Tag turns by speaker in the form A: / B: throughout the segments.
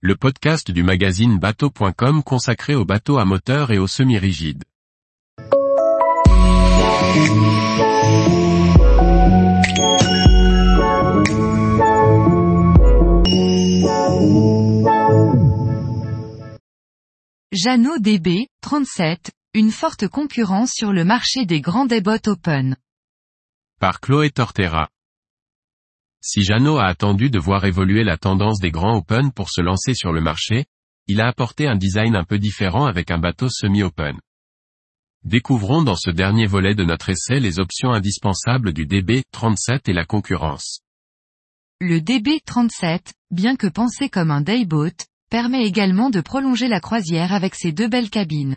A: le podcast du magazine bateau.com consacré aux bateaux à moteur et aux semi-rigides.
B: Jeannot DB, 37, une forte concurrence sur le marché des grands débots open.
A: Par Chloé Tortera. Si Jeannot a attendu de voir évoluer la tendance des grands open pour se lancer sur le marché, il a apporté un design un peu différent avec un bateau semi-open. Découvrons dans ce dernier volet de notre essai les options indispensables du DB37 et la concurrence.
B: Le DB37, bien que pensé comme un dayboat, permet également de prolonger la croisière avec ses deux belles cabines.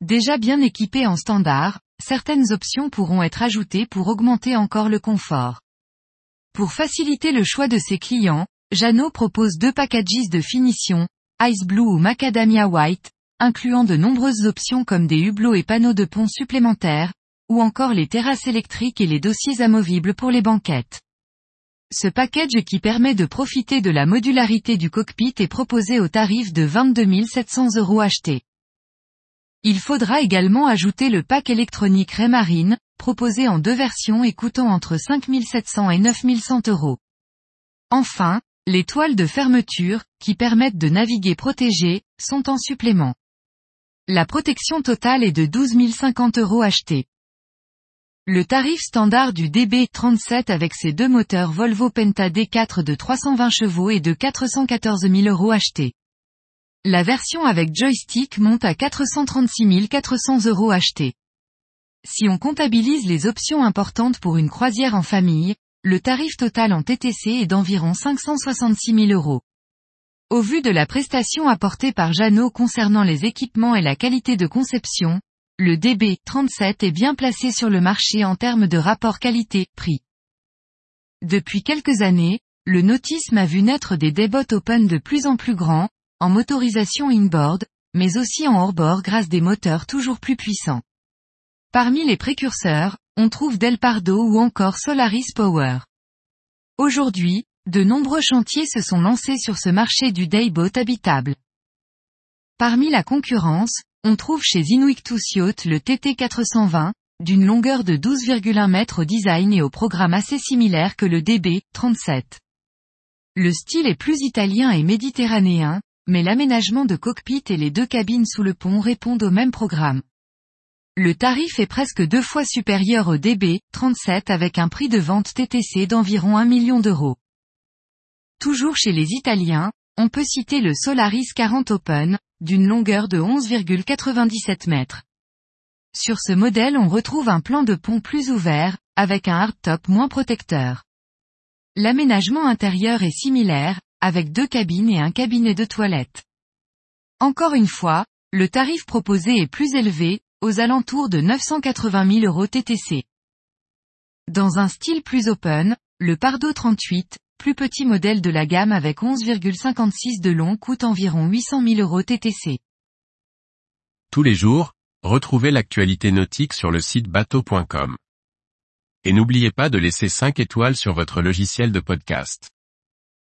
B: Déjà bien équipé en standard, certaines options pourront être ajoutées pour augmenter encore le confort. Pour faciliter le choix de ses clients, Jeannot propose deux packages de finition, Ice Blue ou Macadamia White, incluant de nombreuses options comme des hublots et panneaux de pont supplémentaires, ou encore les terrasses électriques et les dossiers amovibles pour les banquettes. Ce package qui permet de profiter de la modularité du cockpit est proposé au tarif de 22 700 euros achetés. Il faudra également ajouter le pack électronique Raymarine, proposé en deux versions et coûtant entre 5700 et 9100 euros. Enfin, les toiles de fermeture, qui permettent de naviguer protégées, sont en supplément. La protection totale est de 12 050 euros achetés. Le tarif standard du DB37 avec ses deux moteurs Volvo Penta D4 de 320 chevaux est de 414 000 euros achetés. La version avec joystick monte à 436 400 euros achetés. Si on comptabilise les options importantes pour une croisière en famille, le tarif total en TTC est d'environ 566 000 euros. Au vu de la prestation apportée par Jeannot concernant les équipements et la qualité de conception, le DB37 est bien placé sur le marché en termes de rapport qualité-prix. Depuis quelques années, le nautisme a vu naître des débots open de plus en plus grands, en motorisation inboard, mais aussi en hors-bord grâce des moteurs toujours plus puissants. Parmi les précurseurs, on trouve Del Pardo ou encore Solaris Power. Aujourd'hui, de nombreux chantiers se sont lancés sur ce marché du dayboat habitable. Parmi la concurrence, on trouve chez Inuictus Yacht le TT420, d'une longueur de 12,1 mètres au design et au programme assez similaire que le DB, 37. Le style est plus italien et méditerranéen, mais l'aménagement de cockpit et les deux cabines sous le pont répondent au même programme. Le tarif est presque deux fois supérieur au DB, 37 avec un prix de vente TTC d'environ 1 million d'euros. Toujours chez les Italiens, on peut citer le Solaris 40 Open, d'une longueur de 11,97 mètres. Sur ce modèle on retrouve un plan de pont plus ouvert, avec un hardtop moins protecteur. L'aménagement intérieur est similaire, avec deux cabines et un cabinet de toilette. Encore une fois, le tarif proposé est plus élevé, aux alentours de 980 000 euros TTC. Dans un style plus open, le Pardo 38, plus petit modèle de la gamme avec 11,56 de long coûte environ 800 000 euros TTC.
A: Tous les jours, retrouvez l'actualité nautique sur le site bateau.com. Et n'oubliez pas de laisser 5 étoiles sur votre logiciel de podcast.